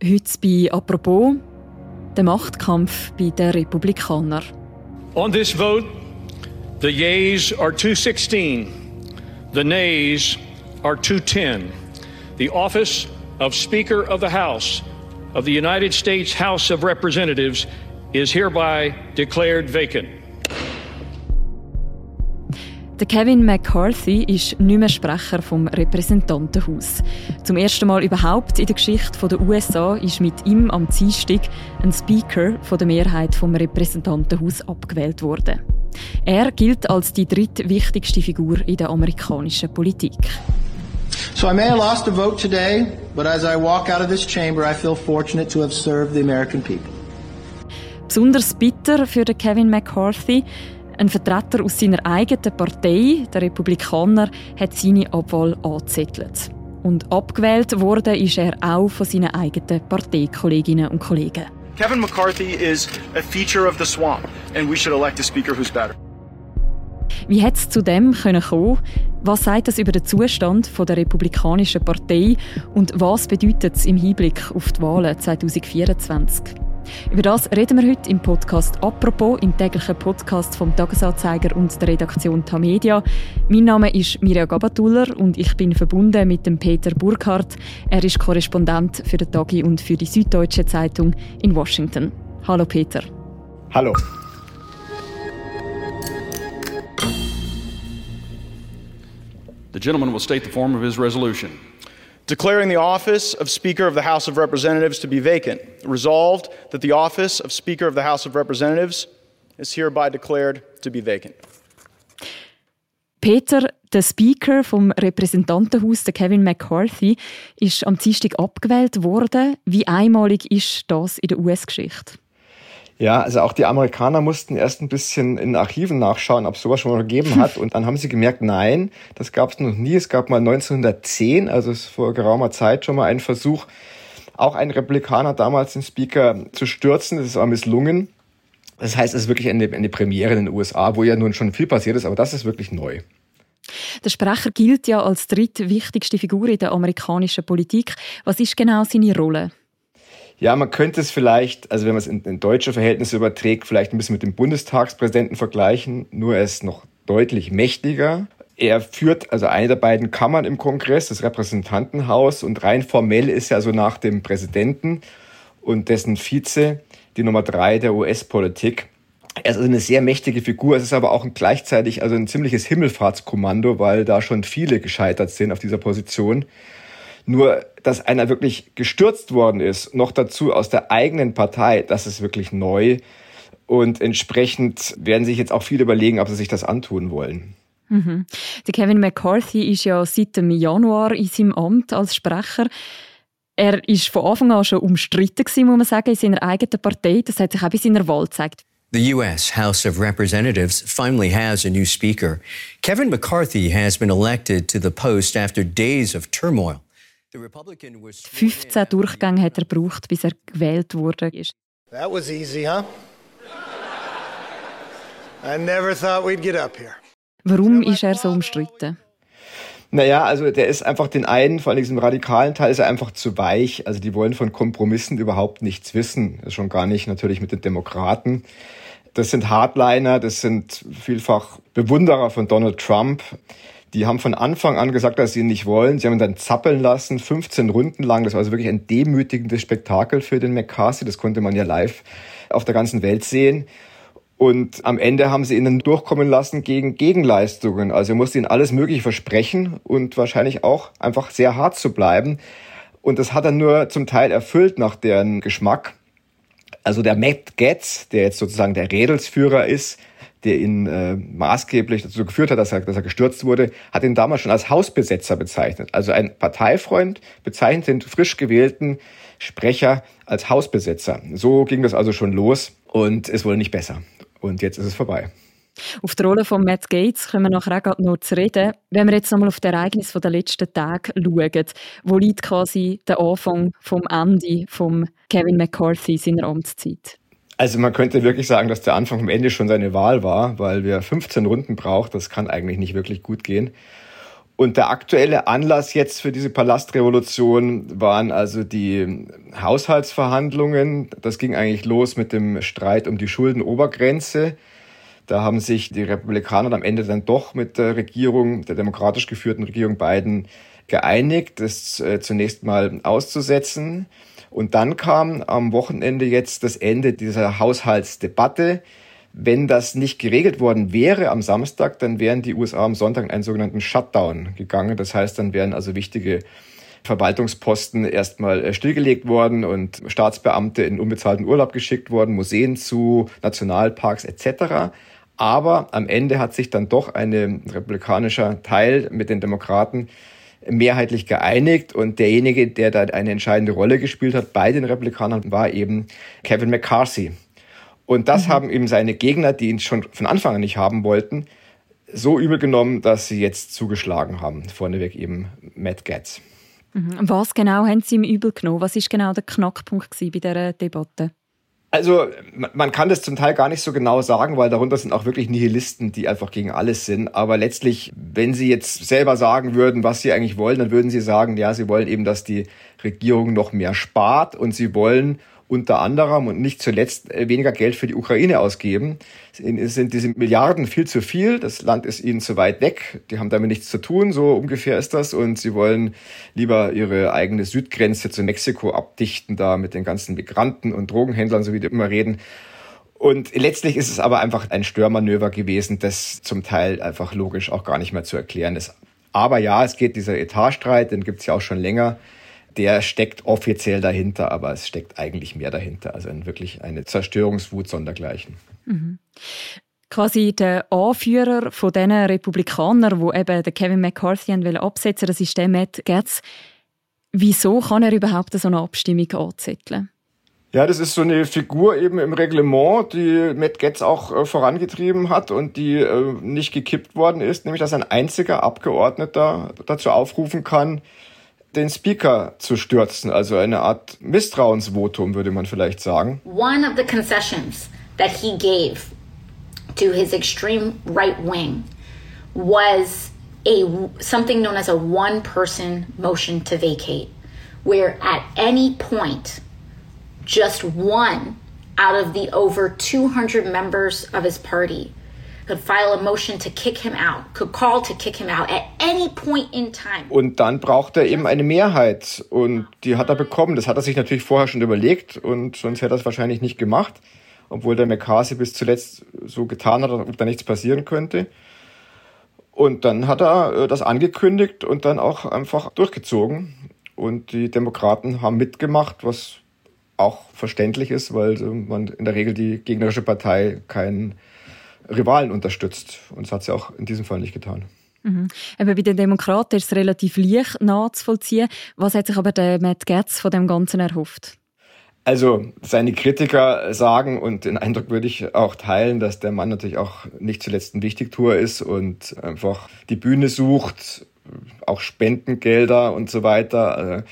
Heute bei «Apropos» der Machtkampf bei den Republikanern. On this vote, the yeas are 216, the nays are 210. The office of Speaker of the House of the United States House of Representatives is hereby declared vacant. Der Kevin McCarthy ist nicht mehr Sprecher vom Repräsentantenhaus. Zum ersten Mal überhaupt in der Geschichte der USA ist mit ihm am Dienstag ein Speaker von der Mehrheit vom Repräsentantenhaus abgewählt worden. Er gilt als die drittwichtigste Figur in der amerikanischen Politik. So I may have lost a vote today, but as I walk out of this chamber, I feel fortunate to have served the American people. Besonders bitter für Kevin McCarthy. Ein Vertreter aus seiner eigenen Partei, der Republikaner, hat seine Abwahl angezettelt. Und abgewählt wurde ist er auch von seinen eigenen Parteikolleginnen und Kollegen. Kevin McCarthy is a feature of the swamp, and we should elect a speaker who's better. Wie hat es zu dem können kommen? Was sagt das über den Zustand der Republikanischen Partei und was bedeutet es im Hinblick auf die Wahlen 2024? Über das reden wir heute im Podcast «Apropos», im täglichen Podcast vom «Tagesanzeiger» und der Redaktion Tamedia. Mein Name ist Mirja Gabatuller und ich bin verbunden mit dem Peter Burkhardt. Er ist Korrespondent für den Tagi und für die Süddeutsche Zeitung in Washington. Hallo Peter. Hallo. The gentleman will state the form of his resolution. Declaring the office of Speaker of the House of Representatives to be vacant. Resolved that the office of Speaker of the House of Representatives is hereby declared to be vacant. Peter, der Speaker vom Repräsentantenhaus, der Kevin McCarthy, ist am Dienstag abgewählt worden. Wie einmalig ist das in der US-Geschichte? Ja, also auch die Amerikaner mussten erst ein bisschen in Archiven nachschauen, ob es sowas schon mal gegeben hat. Und dann haben sie gemerkt, nein, das gab es noch nie. Es gab mal 1910, also vor geraumer Zeit schon mal einen Versuch, auch einen Republikaner damals den Speaker zu stürzen. Das ist aber misslungen. Das heißt, es ist wirklich eine, eine Premiere in den USA, wo ja nun schon viel passiert ist, aber das ist wirklich neu. Der Sprecher gilt ja als drittwichtigste Figur in der amerikanischen Politik. Was ist genau seine Rolle? Ja, man könnte es vielleicht, also wenn man es in, in deutsche Verhältnisse überträgt, vielleicht ein bisschen mit dem Bundestagspräsidenten vergleichen, nur er ist noch deutlich mächtiger. Er führt also eine der beiden Kammern im Kongress, das Repräsentantenhaus, und rein formell ist er also nach dem Präsidenten und dessen Vize die Nummer drei der US-Politik. Er ist also eine sehr mächtige Figur. Es ist aber auch gleichzeitig also ein ziemliches Himmelfahrtskommando, weil da schon viele gescheitert sind auf dieser Position. Nur, dass einer wirklich gestürzt worden ist, noch dazu aus der eigenen Partei, das ist wirklich neu. Und entsprechend werden sich jetzt auch viele überlegen, ob sie sich das antun wollen. Mhm. Der Kevin McCarthy ist ja seit dem Januar in seinem Amt als Sprecher. Er ist von Anfang an schon umstritten gewesen, muss man sagen, in seiner eigenen Partei. Das hat sich auch bei seiner Wahl gezeigt. The U.S. House of Representatives finally has a new speaker. Kevin McCarthy has been elected to the post after days of turmoil. 15 Durchgänge hat er gebraucht, bis er gewählt wurde. That was easy, huh? I never thought we'd get up here. Warum ist er so umstritten? Naja, also der ist einfach den einen, vor allem diesem radikalen Teil, ist er einfach zu weich. Also die wollen von Kompromissen überhaupt nichts wissen. Schon gar nicht natürlich mit den Demokraten. Das sind Hardliner, das sind vielfach Bewunderer von Donald Trump. Die haben von Anfang an gesagt, dass sie ihn nicht wollen. Sie haben ihn dann zappeln lassen, 15 Runden lang. Das war also wirklich ein demütigendes Spektakel für den McCarthy. Das konnte man ja live auf der ganzen Welt sehen. Und am Ende haben sie ihn dann durchkommen lassen gegen Gegenleistungen. Also er musste ihnen alles Mögliche versprechen und wahrscheinlich auch einfach sehr hart zu bleiben. Und das hat er nur zum Teil erfüllt nach deren Geschmack. Also der Matt Getz, der jetzt sozusagen der Rädelsführer ist, der ihn äh, maßgeblich dazu geführt hat, dass er, dass er gestürzt wurde, hat ihn damals schon als Hausbesetzer bezeichnet. Also ein Parteifreund bezeichnet den frisch gewählten Sprecher als Hausbesetzer. So ging das also schon los und es wurde nicht besser. Und jetzt ist es vorbei. Auf die Rolle von Matt Gates können wir nachher auch noch zu reden. Wenn wir jetzt nochmal auf die Ereignisse der letzten Tage schauen, wo liegt quasi der Anfang vom Ende von Kevin McCarthy seiner Amtszeit? Also man könnte wirklich sagen, dass der Anfang vom Ende schon seine Wahl war, weil wir 15 Runden braucht. Das kann eigentlich nicht wirklich gut gehen. Und der aktuelle Anlass jetzt für diese Palastrevolution waren also die Haushaltsverhandlungen. Das ging eigentlich los mit dem Streit um die Schuldenobergrenze. Da haben sich die Republikaner am Ende dann doch mit der Regierung, der demokratisch geführten Regierung Biden geeinigt, das äh, zunächst mal auszusetzen. Und dann kam am Wochenende jetzt das Ende dieser Haushaltsdebatte. Wenn das nicht geregelt worden wäre am Samstag, dann wären die USA am Sonntag in einen sogenannten Shutdown gegangen. Das heißt, dann wären also wichtige Verwaltungsposten erstmal äh, stillgelegt worden und Staatsbeamte in unbezahlten Urlaub geschickt worden, Museen zu, Nationalparks etc. Aber am Ende hat sich dann doch ein republikanischer Teil mit den Demokraten mehrheitlich geeinigt und derjenige, der da eine entscheidende Rolle gespielt hat bei den Republikanern, war eben Kevin McCarthy. Und das mhm. haben eben seine Gegner, die ihn schon von Anfang an nicht haben wollten, so übel genommen, dass sie jetzt zugeschlagen haben. Vorneweg eben Matt Gaetz. Mhm. Was genau haben Sie ihm übel genommen? Was ist genau der Knackpunkt bei dieser Debatte? Also man kann das zum Teil gar nicht so genau sagen, weil darunter sind auch wirklich Nihilisten, die einfach gegen alles sind. Aber letztlich, wenn Sie jetzt selber sagen würden, was Sie eigentlich wollen, dann würden Sie sagen, ja, Sie wollen eben, dass die Regierung noch mehr spart und Sie wollen unter anderem und nicht zuletzt äh, weniger Geld für die Ukraine ausgeben. Es sind diese Milliarden viel zu viel. Das Land ist ihnen zu weit weg. Die haben damit nichts zu tun. So ungefähr ist das. Und sie wollen lieber ihre eigene Südgrenze zu Mexiko abdichten, da mit den ganzen Migranten und Drogenhändlern, so wie die immer reden. Und letztlich ist es aber einfach ein Störmanöver gewesen, das zum Teil einfach logisch auch gar nicht mehr zu erklären ist. Aber ja, es geht dieser Etatstreit, den gibt's ja auch schon länger der steckt offiziell dahinter, aber es steckt eigentlich mehr dahinter. Also wirklich eine Zerstörungswut sondergleichen. Mhm. Quasi der Anführer von diesen Republikanern, wo eben der Kevin McCarthy absetzen das ist der Matt Gaetz. Wieso kann er überhaupt so eine Abstimmung anzetteln? Ja, das ist so eine Figur eben im Reglement, die Matt Getz auch äh, vorangetrieben hat und die äh, nicht gekippt worden ist, nämlich dass ein einziger Abgeordneter dazu aufrufen kann, den Speaker zu stürzen, also eine Art Misstrauensvotum, würde man vielleicht sagen. One of the concessions that he gave to his extreme right wing was a something known as a one person motion to vacate, where at any point just one out of the over 200 members of his party could file a motion to kick him out, could call to kick him out at any point in time. Und dann braucht er eben eine Mehrheit und die hat er bekommen. Das hat er sich natürlich vorher schon überlegt und sonst hätte er es wahrscheinlich nicht gemacht, obwohl der McCarthy bis zuletzt so getan hat, ob da nichts passieren könnte. Und dann hat er äh, das angekündigt und dann auch einfach durchgezogen. Und die Demokraten haben mitgemacht, was auch verständlich ist, weil man in der Regel die gegnerische Partei keinen Rivalen unterstützt. Und das hat sie auch in diesem Fall nicht getan. Mhm. Eben bei den Demokraten ist es relativ leicht nachzuvollziehen. Was hat sich aber der Matt Getz von dem Ganzen erhofft? Also seine Kritiker sagen, und den Eindruck würde ich auch teilen, dass der Mann natürlich auch nicht zuletzt ein Wichtigtour ist und einfach die Bühne sucht, auch Spendengelder und so weiter.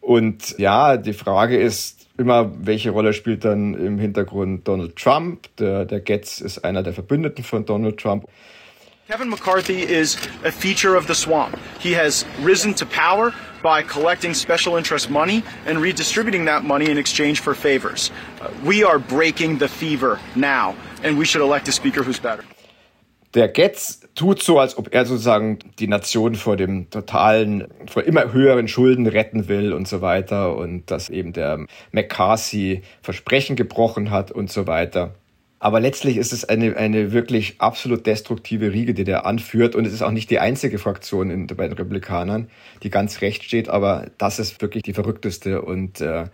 Und ja, die Frage ist, immer, welche Rolle spielt dann im Hintergrund Donald Trump? Der, der Getz ist einer der Verbündeten von Donald Trump. Kevin McCarthy is a feature of the swamp. He has risen to power by collecting special interest money and redistributing that money in exchange for favors. Uh, we are breaking the fever now, and we should elect a speaker who's better. Der Getz tut so, als ob er sozusagen die Nation vor dem totalen, vor immer höheren Schulden retten will und so weiter und dass eben der McCarthy Versprechen gebrochen hat und so weiter. Aber letztlich ist es eine, eine wirklich absolut destruktive Riege, die der anführt. Und es ist auch nicht die einzige Fraktion in, bei den Republikanern, die ganz recht steht. Aber das ist wirklich die verrückteste und äh,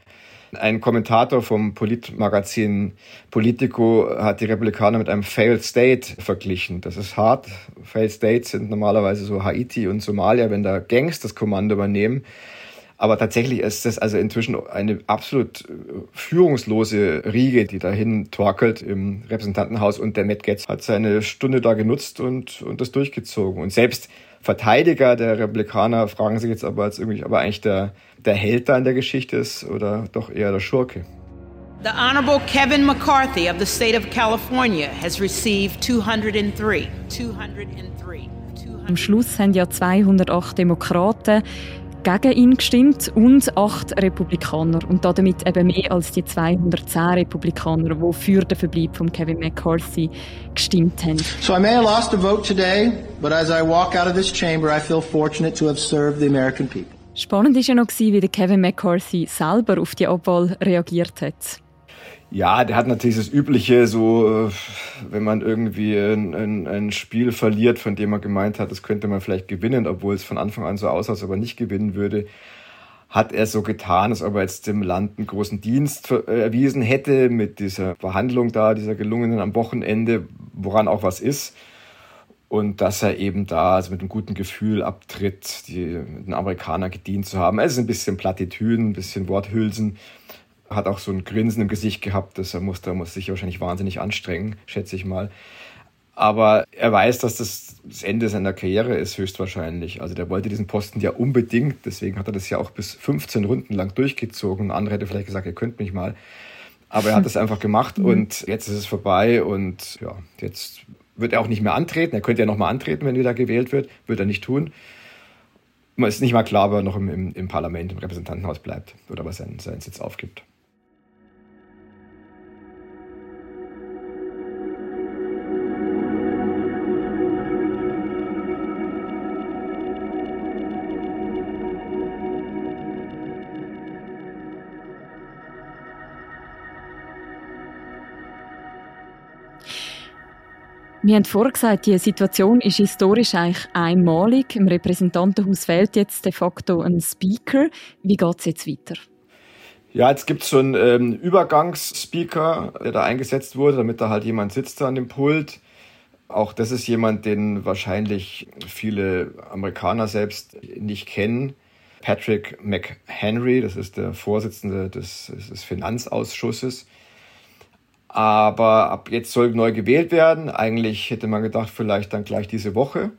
ein Kommentator vom Politmagazin Politico hat die Republikaner mit einem Failed State verglichen. Das ist hart. Failed States sind normalerweise so Haiti und Somalia, wenn da Gangs das Kommando übernehmen. Aber tatsächlich ist das also inzwischen eine absolut führungslose Riege, die dahin torkelt im Repräsentantenhaus. Und der Matt Gaetz hat seine Stunde da genutzt und, und das durchgezogen. Und selbst Verteidiger der Republikaner fragen sich jetzt aber, als irgendwie, aber eigentlich der, der Held da in der Geschichte ist oder doch eher der Schurke. The Honorable Kevin McCarthy of the state of California has received 203. 203. Am Schluss haben ja 208 Demokraten gegen ihn gestimmt und acht Republikaner und damit eben mehr als die 210 Republikaner, die für den Verbleib von Kevin McCarthy gestimmt haben. So I may have lost a vote today, but as I walk out of this chamber, I feel fortunate to have served the American people. Spannend war ja noch, wie Kevin McCarthy selber auf die Abwahl reagiert hat. Ja, der hat natürlich das Übliche, so, äh, wenn man irgendwie ein, ein, ein, Spiel verliert, von dem man gemeint hat, das könnte man vielleicht gewinnen, obwohl es von Anfang an so aussah, als ob er nicht gewinnen würde, hat er so getan, als ob er jetzt dem Land einen großen Dienst äh, erwiesen hätte mit dieser Verhandlung da, dieser gelungenen am Wochenende, woran auch was ist. Und dass er eben da also mit einem guten Gefühl abtritt, die, den Amerikaner gedient zu haben. Es ist ein bisschen Plattitüden, ein bisschen Worthülsen hat auch so ein Grinsen im Gesicht gehabt, dass er muss, da muss sich wahrscheinlich wahnsinnig anstrengen, schätze ich mal. Aber er weiß, dass das das Ende seiner Karriere ist, höchstwahrscheinlich. Also der wollte diesen Posten ja unbedingt, deswegen hat er das ja auch bis 15 Runden lang durchgezogen. Ein anderer hätte vielleicht gesagt, ihr könnt mich mal. Aber er hat es einfach gemacht mhm. und jetzt ist es vorbei und ja, jetzt wird er auch nicht mehr antreten. Er könnte ja nochmal antreten, wenn wieder gewählt wird, wird er nicht tun. Man ist nicht mal klar, ob er noch im, im, im Parlament, im Repräsentantenhaus bleibt oder was seinen, seinen Sitz aufgibt. Wir haben vorher gesagt, die Situation ist historisch eigentlich einmalig. Im Repräsentantenhaus fehlt jetzt de facto ein Speaker. Wie geht es jetzt weiter? Ja, jetzt gibt es so einen ähm, Übergangsspeaker, der da eingesetzt wurde, damit da halt jemand sitzt an dem Pult. Auch das ist jemand, den wahrscheinlich viele Amerikaner selbst nicht kennen. Patrick McHenry, das ist der Vorsitzende des, des Finanzausschusses. Aber ab jetzt soll neu gewählt werden. Eigentlich hätte man gedacht, vielleicht dann gleich diese Woche.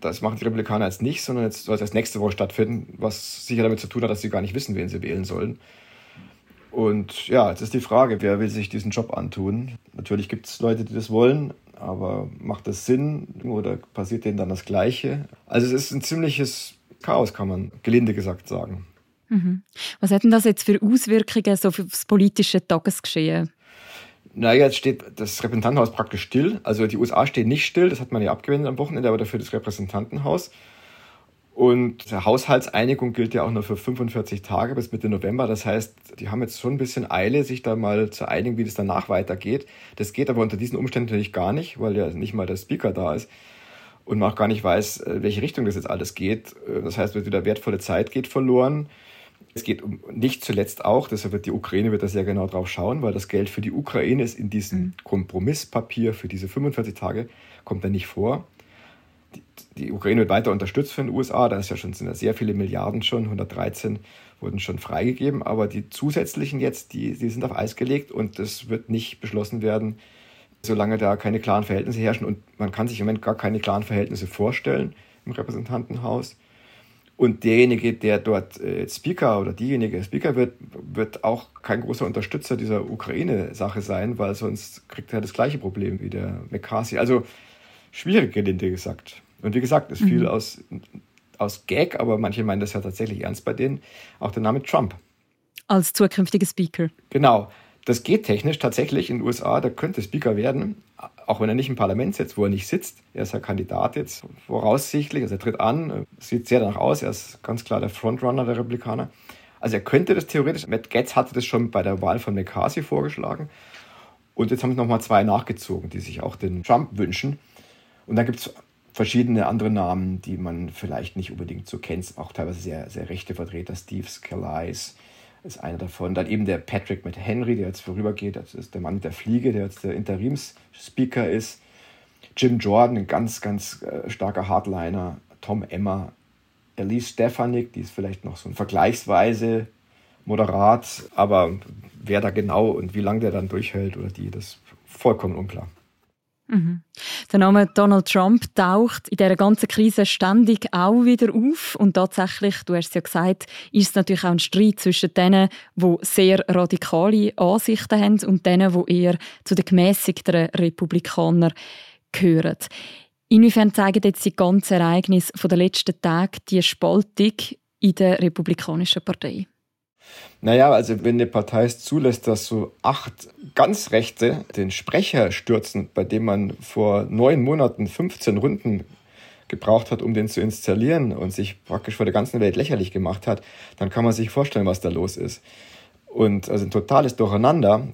Das machen die Republikaner jetzt nicht, sondern jetzt soll es erst nächste Woche stattfinden, was sicher damit zu tun hat, dass sie gar nicht wissen, wen sie wählen sollen. Und ja, jetzt ist die Frage, wer will sich diesen Job antun? Natürlich gibt es Leute, die das wollen, aber macht das Sinn oder passiert denen dann das Gleiche? Also es ist ein ziemliches Chaos, kann man gelinde gesagt sagen. Mhm. Was hat denn das jetzt für Auswirkungen so für das politische Tagesgeschehen? Naja, jetzt steht das Repräsentantenhaus praktisch still. Also die USA stehen nicht still, das hat man ja abgewendet am Wochenende, aber dafür das Repräsentantenhaus. Und die Haushaltseinigung gilt ja auch nur für 45 Tage bis Mitte November. Das heißt, die haben jetzt schon ein bisschen Eile, sich da mal zu einigen, wie das danach weitergeht. Das geht aber unter diesen Umständen natürlich gar nicht, weil ja nicht mal der Speaker da ist und man auch gar nicht weiß, welche Richtung das jetzt alles geht. Das heißt, wieder wertvolle Zeit geht verloren. Es geht um nicht zuletzt auch, deshalb wird die Ukraine wird da sehr genau drauf schauen, weil das Geld für die Ukraine ist in diesem mhm. Kompromisspapier für diese 45 Tage, kommt da nicht vor. Die, die, Ukraine wird weiter unterstützt von den USA, da ist ja schon, sind ja sehr viele Milliarden schon, 113 wurden schon freigegeben, aber die zusätzlichen jetzt, die, die sind auf Eis gelegt und das wird nicht beschlossen werden, solange da keine klaren Verhältnisse herrschen und man kann sich im Moment gar keine klaren Verhältnisse vorstellen im Repräsentantenhaus. Und derjenige, der dort äh, Speaker oder diejenige Speaker wird, wird auch kein großer Unterstützer dieser Ukraine-Sache sein, weil sonst kriegt er das gleiche Problem wie der McCarthy. Also schwierig, gelinde gesagt. Und wie gesagt, es mhm. fiel aus, aus Gag, aber manche meinen das ja tatsächlich ernst bei denen, auch der Name Trump. Als zukünftiger Speaker. Genau. Das geht technisch tatsächlich in den USA, da könnte Speaker werden, auch wenn er nicht im Parlament sitzt, wo er nicht sitzt. Er ist ja Kandidat jetzt voraussichtlich, also er tritt an, sieht sehr danach aus, er ist ganz klar der Frontrunner der Republikaner. Also er könnte das theoretisch, Matt Getz hatte das schon bei der Wahl von McCarthy vorgeschlagen. Und jetzt haben es nochmal zwei nachgezogen, die sich auch den Trump wünschen. Und dann gibt es verschiedene andere Namen, die man vielleicht nicht unbedingt so kennt, auch teilweise sehr, sehr rechte Vertreter, Steve Scalise, ist einer davon. Dann eben der Patrick mit Henry, der jetzt vorübergeht. Das ist der Mann mit der Fliege, der jetzt der Interimsspeaker ist. Jim Jordan, ein ganz, ganz äh, starker Hardliner. Tom Emmer. Elise Stefanik, die ist vielleicht noch so ein vergleichsweise moderat, aber wer da genau und wie lange der dann durchhält oder die, das ist vollkommen unklar. Mhm. Der Name Donald Trump taucht in dieser ganzen Krise ständig auch wieder auf. Und tatsächlich, du hast es ja gesagt, ist es natürlich auch ein Streit zwischen denen, die sehr radikale Ansichten haben und denen, die eher zu den gemäßigten Republikanern gehören. Inwiefern zeigen jetzt die ganzen Ereignisse der letzten Tage die Spaltung in der Republikanischen Partei? Naja, also wenn eine Partei es zulässt, dass so acht ganz Rechte den Sprecher stürzen, bei dem man vor neun Monaten 15 Runden gebraucht hat, um den zu installieren und sich praktisch vor der ganzen Welt lächerlich gemacht hat, dann kann man sich vorstellen, was da los ist. Und also ein totales Durcheinander.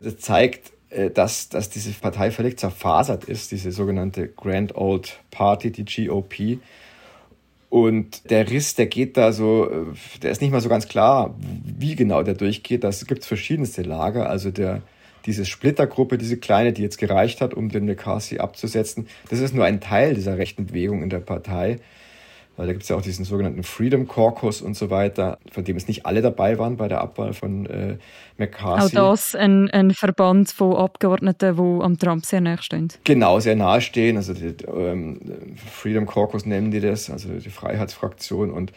Das zeigt, äh, dass, dass diese Partei völlig zerfasert ist, diese sogenannte Grand Old Party, die GOP. Und der Riss, der geht da so, äh, der ist nicht mal so ganz klar, wie genau der durchgeht. Das gibt es verschiedenste Lager. Also der, diese Splittergruppe, diese kleine, die jetzt gereicht hat, um den McCarthy abzusetzen, das ist nur ein Teil dieser rechten Bewegung in der Partei weil da gibt es ja auch diesen sogenannten Freedom Caucus und so weiter, von dem es nicht alle dabei waren bei der Abwahl von äh, McCarthy. Auch das ein, ein Verband von Abgeordneten, die am Trump sehr nahe stehen. Genau, sehr nahe stehen. Also die, ähm, Freedom Caucus nennen die das, also die Freiheitsfraktion und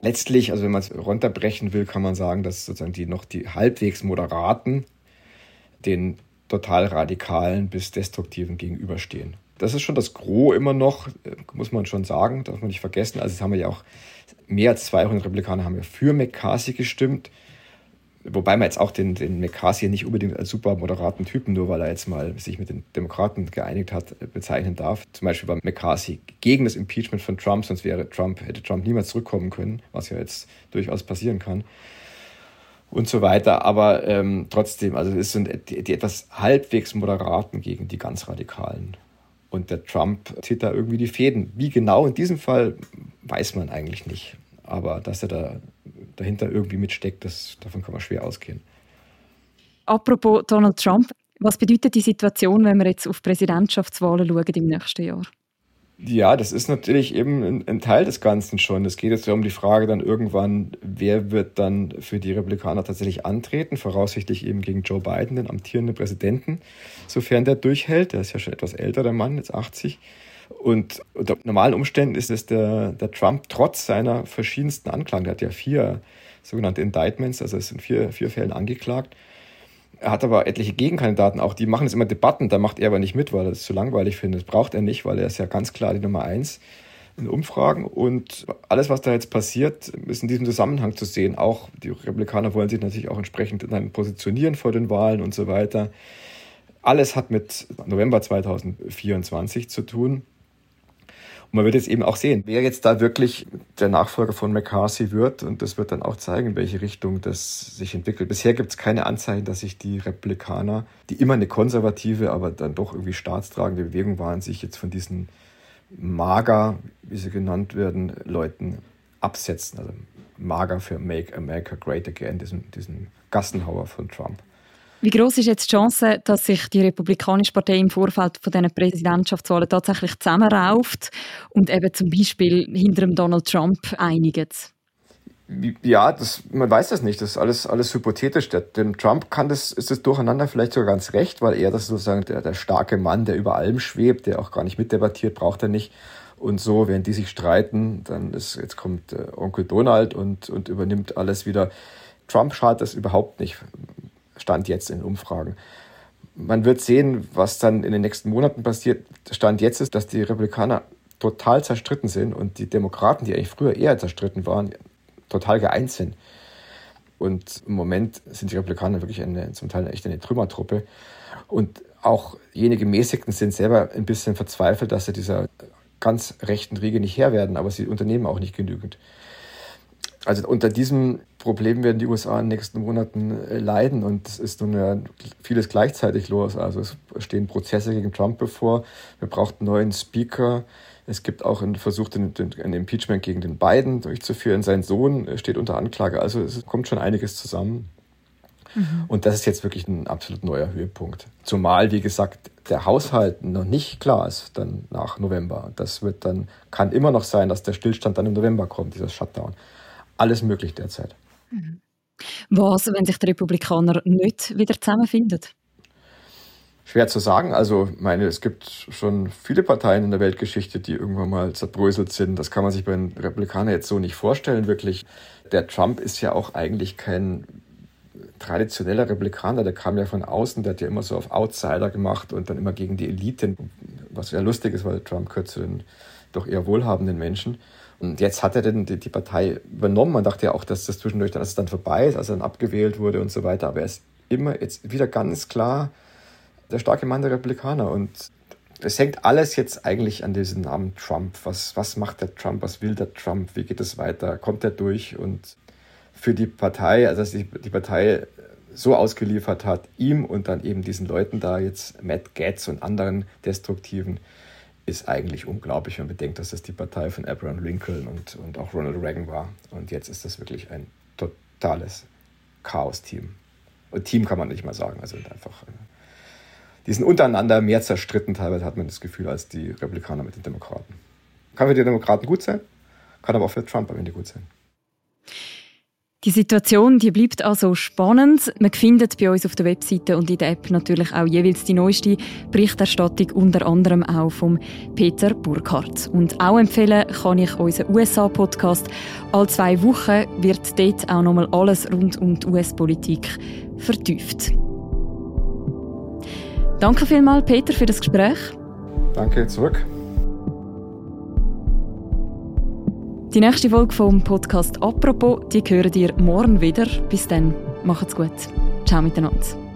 letztlich, also wenn man es runterbrechen will, kann man sagen, dass sozusagen die noch die halbwegs moderaten den total radikalen bis destruktiven gegenüberstehen das ist schon das Gros immer noch, äh, muss man schon sagen, darf man nicht vergessen. Also es haben wir ja auch mehr als 200 Republikaner haben ja für McCarthy gestimmt. Wobei man jetzt auch den, den McCarthy nicht unbedingt als super moderaten Typen, nur weil er jetzt mal sich mit den Demokraten geeinigt hat, bezeichnen darf. Zum Beispiel war McCarthy gegen das Impeachment von Trump, sonst wäre Trump, hätte Trump niemals zurückkommen können, was ja jetzt durchaus passieren kann. Und so weiter. Aber ähm, trotzdem, also es sind die, die etwas halbwegs moderaten gegen die ganz radikalen. Und der Trump zieht da irgendwie die Fäden. Wie genau in diesem Fall, weiß man eigentlich nicht. Aber dass er da dahinter irgendwie mitsteckt, das, davon kann man schwer ausgehen. Apropos Donald Trump, was bedeutet die Situation, wenn wir jetzt auf Präsidentschaftswahlen schauen im nächsten Jahr? Ja, das ist natürlich eben ein, ein, Teil des Ganzen schon. Es geht jetzt ja um die Frage dann irgendwann, wer wird dann für die Republikaner tatsächlich antreten, voraussichtlich eben gegen Joe Biden, den amtierenden Präsidenten, sofern der durchhält. Der ist ja schon etwas älter, der Mann, jetzt 80. Und unter normalen Umständen ist es der, der Trump trotz seiner verschiedensten Anklagen, der hat ja vier sogenannte Indictments, also es sind vier, vier Fällen angeklagt, er hat aber etliche Gegenkandidaten auch, die machen jetzt immer Debatten, da macht er aber nicht mit, weil er es zu langweilig findet. Das braucht er nicht, weil er ist ja ganz klar die Nummer eins in Umfragen. Und alles, was da jetzt passiert, ist in diesem Zusammenhang zu sehen. Auch die Republikaner wollen sich natürlich auch entsprechend dann positionieren vor den Wahlen und so weiter. Alles hat mit November 2024 zu tun. Und man wird jetzt eben auch sehen, wer jetzt da wirklich der Nachfolger von McCarthy wird. Und das wird dann auch zeigen, in welche Richtung das sich entwickelt. Bisher gibt es keine Anzeichen, dass sich die Republikaner, die immer eine konservative, aber dann doch irgendwie staatstragende Bewegung waren, sich jetzt von diesen Mager, wie sie genannt werden, Leuten absetzen. Also Mager für Make America Great Again, diesen, diesen Gassenhauer von Trump. Wie groß ist jetzt die Chance, dass sich die Republikanische Partei im Vorfeld von diesen Präsidentschaftswahlen tatsächlich zusammenrauft und eben zum Beispiel hinter dem Donald Trump einigt? Ja, das, man weiß das nicht. Das ist alles, alles hypothetisch. Der, dem Trump kann das, ist das Durcheinander vielleicht sogar ganz recht, weil er das sozusagen der, der starke Mann, der über allem schwebt, der auch gar nicht mitdebattiert, braucht er nicht. Und so, während die sich streiten, dann ist, jetzt kommt äh, Onkel Donald und, und übernimmt alles wieder. Trump schadet das überhaupt nicht. Stand jetzt in Umfragen. Man wird sehen, was dann in den nächsten Monaten passiert. Stand jetzt ist, dass die Republikaner total zerstritten sind und die Demokraten, die eigentlich früher eher zerstritten waren, total geeint sind. Und im Moment sind die Republikaner wirklich eine, zum Teil echt eine Trümmertruppe. Und auch jene Gemäßigten sind selber ein bisschen verzweifelt, dass sie dieser ganz rechten Riege nicht Herr werden, aber sie unternehmen auch nicht genügend. Also unter diesem Problem werden die USA in den nächsten Monaten äh, leiden und es ist nun ja vieles gleichzeitig los. Also es stehen Prozesse gegen Trump bevor. Wir brauchen einen neuen Speaker. Es gibt auch einen Versuch, ein Impeachment gegen den Biden durchzuführen. Sein Sohn äh, steht unter Anklage. Also es kommt schon einiges zusammen. Mhm. Und das ist jetzt wirklich ein absolut neuer Höhepunkt. Zumal, wie gesagt, der Haushalt noch nicht klar ist, dann nach November. Das wird dann, kann immer noch sein, dass der Stillstand dann im November kommt, dieser Shutdown alles möglich derzeit. Mhm. Was, wenn sich die Republikaner nicht wieder zusammenfinden? Schwer zu sagen. Also, meine, es gibt schon viele Parteien in der Weltgeschichte, die irgendwann mal zerbröselt sind. Das kann man sich bei den Republikanern jetzt so nicht vorstellen, wirklich. Der Trump ist ja auch eigentlich kein traditioneller Republikaner. Der kam ja von außen, der hat ja immer so auf Outsider gemacht und dann immer gegen die Elite was ja lustig ist, weil Trump gehört zu den doch eher wohlhabenden Menschen. Und jetzt hat er denn die, die, Partei übernommen. Man dachte ja auch, dass das zwischendurch dann, es dann vorbei ist, als er dann abgewählt wurde und so weiter. Aber er ist immer jetzt wieder ganz klar der starke Mann der Republikaner. Und es hängt alles jetzt eigentlich an diesem Namen Trump. Was, was macht der Trump? Was will der Trump? Wie geht es weiter? Kommt er durch? Und für die Partei, also dass die, die Partei so ausgeliefert hat, ihm und dann eben diesen Leuten da jetzt, Matt Gaetz und anderen Destruktiven, ist eigentlich unglaublich, wenn man bedenkt, dass das die Partei von Abraham Lincoln und, und auch Ronald Reagan war. Und jetzt ist das wirklich ein totales Chaos-Team. Und Team kann man nicht mal sagen, also einfach. Äh, die sind untereinander mehr zerstritten, teilweise hat man das Gefühl, als die Republikaner mit den Demokraten. Kann für die Demokraten gut sein, kann aber auch für Trump am Ende gut sein. Die Situation die bleibt also spannend. Man findet bei uns auf der Webseite und in der App natürlich auch jeweils die neueste Berichterstattung, unter anderem auch vom Peter Burkhardt. Und auch empfehlen kann ich unseren USA-Podcast. Alle zwei Wochen wird dort auch nochmal alles rund um die US-Politik vertieft. Danke vielmals, Peter, für das Gespräch. Danke, zurück. Die nächste Folge vom Podcast «Apropos», die hören ihr morgen wieder. Bis dann, macht's gut. Ciao miteinander.